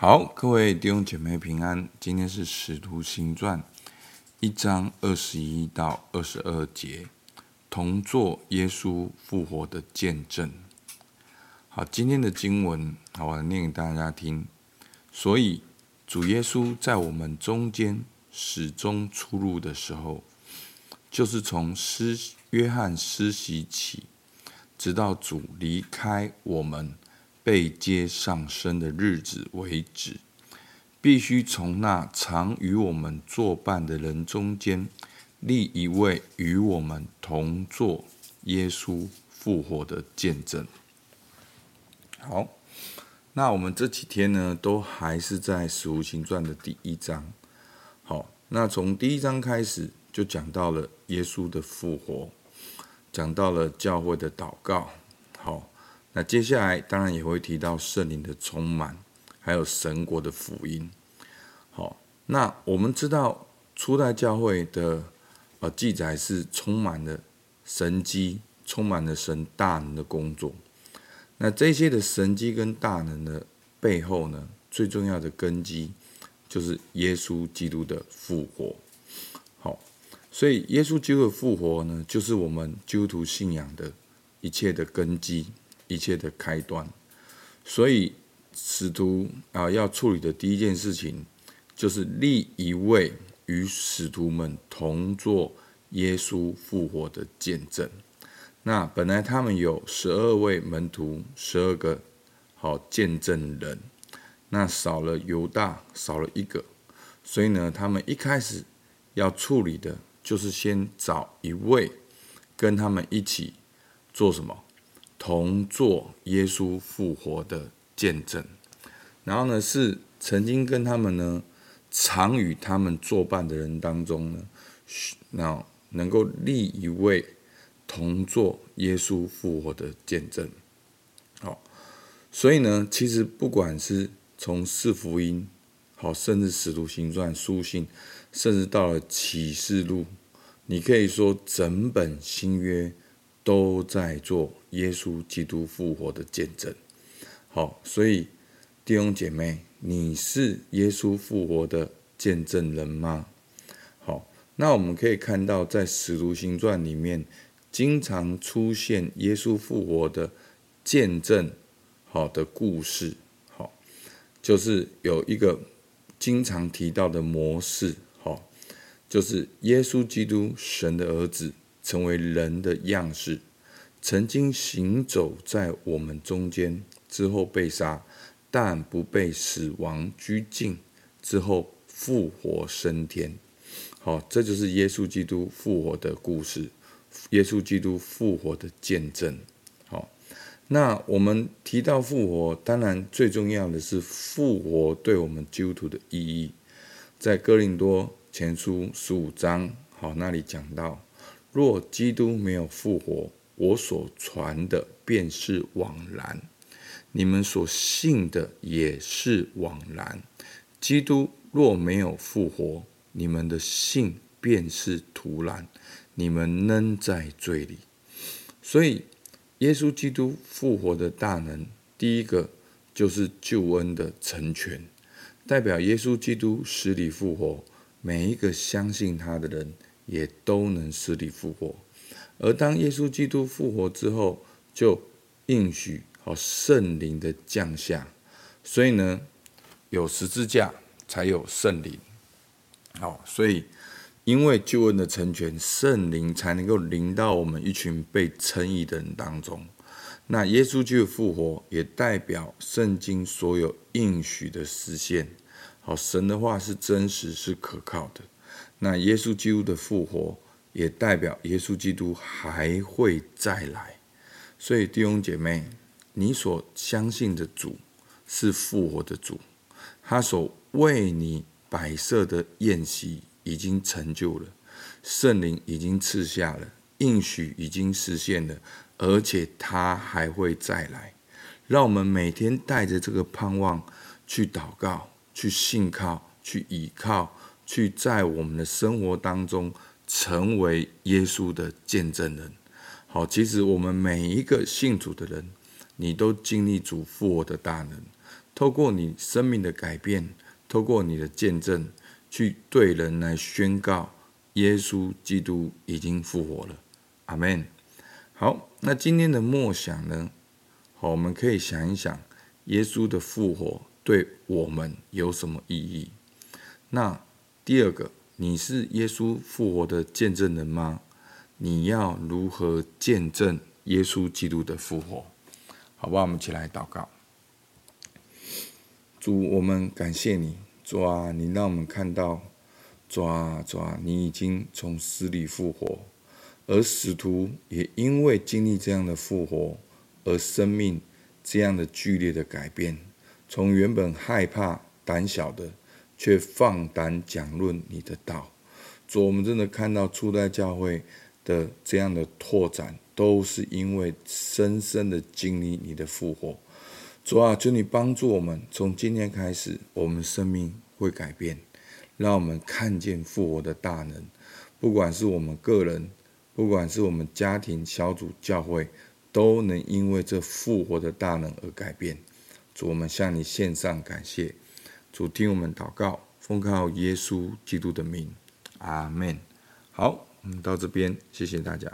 好，各位弟兄姐妹平安。今天是《使徒行传》一章二十一到二十二节，同作耶稣复活的见证。好，今天的经文，好，我念给大家听。所以，主耶稣在我们中间始终出入的时候，就是从施约翰施洗起，直到主离开我们。被接上升的日子为止，必须从那常与我们作伴的人中间立一位与我们同作耶稣复活的见证。好，那我们这几天呢，都还是在《使徒行传》的第一章。好，那从第一章开始就讲到了耶稣的复活，讲到了教会的祷告。好。那接下来当然也会提到圣灵的充满，还有神国的福音。好，那我们知道初代教会的呃记载是充满了神迹，充满了神大能的工作。那这些的神迹跟大能的背后呢，最重要的根基就是耶稣基督的复活。好，所以耶稣基督的复活呢，就是我们基督徒信仰的一切的根基。一切的开端，所以使徒啊要处理的第一件事情，就是立一位与使徒们同作耶稣复活的见证。那本来他们有十二位门徒，十二个好见证人，那少了犹大，少了一个，所以呢，他们一开始要处理的就是先找一位跟他们一起做什么？同作耶稣复活的见证，然后呢，是曾经跟他们呢，常与他们作伴的人当中呢，那能够立一位同作耶稣复活的见证。好，所以呢，其实不管是从四福音，好，甚至使徒行传书信，甚至到了启示录，你可以说整本新约。都在做耶稣基督复活的见证。好，所以弟兄姐妹，你是耶稣复活的见证人吗？好，那我们可以看到，在使徒行传里面，经常出现耶稣复活的见证，好的故事。好，就是有一个经常提到的模式。好，就是耶稣基督，神的儿子。成为人的样式，曾经行走在我们中间，之后被杀，但不被死亡拘禁，之后复活升天。好，这就是耶稣基督复活的故事，耶稣基督复活的见证。好，那我们提到复活，当然最重要的是复活对我们基督徒的意义，在哥林多前书十五章，好，那里讲到。若基督没有复活，我所传的便是枉然；你们所信的也是枉然。基督若没有复活，你们的信便是徒然，你们仍在罪里。所以，耶稣基督复活的大能，第一个就是救恩的成全，代表耶稣基督死里复活，每一个相信他的人。也都能死里复活，而当耶稣基督复活之后，就应许好圣灵的降下，所以呢，有十字架才有圣灵，好，所以因为救恩的成全，圣灵才能够临到我们一群被称义的人当中。那耶稣基督复活，也代表圣经所有应许的实现。好，神的话是真实是可靠的。那耶稣基督的复活，也代表耶稣基督还会再来。所以弟兄姐妹，你所相信的主是复活的主，他所为你摆设的宴席已经成就了，圣灵已经赐下了，应许已经实现了，而且他还会再来。让我们每天带着这个盼望去祷告，去信靠，去倚靠。去在我们的生活当中成为耶稣的见证人。好，其实我们每一个信主的人，你都经历主复活的大能，透过你生命的改变，透过你的见证，去对人来宣告耶稣基督已经复活了。阿门。好，那今天的默想呢？好，我们可以想一想，耶稣的复活对我们有什么意义？那第二个，你是耶稣复活的见证人吗？你要如何见证耶稣基督的复活？好吧？我们一起来祷告。主，我们感谢你，主啊，你让我们看到，主啊，主啊，你已经从死里复活，而使徒也因为经历这样的复活，而生命这样的剧烈的改变，从原本害怕胆小的，却放胆讲论你的道。主，我们真的看到初代教会的这样的拓展，都是因为深深的经历你的复活。主啊，求你帮助我们，从今天开始，我们生命会改变，让我们看见复活的大能。不管是我们个人，不管是我们家庭、小组、教会，都能因为这复活的大能而改变。主，我们向你献上感谢。主，听我们祷告，奉靠耶稣基督的名，阿门。好，我们到这边，谢谢大家。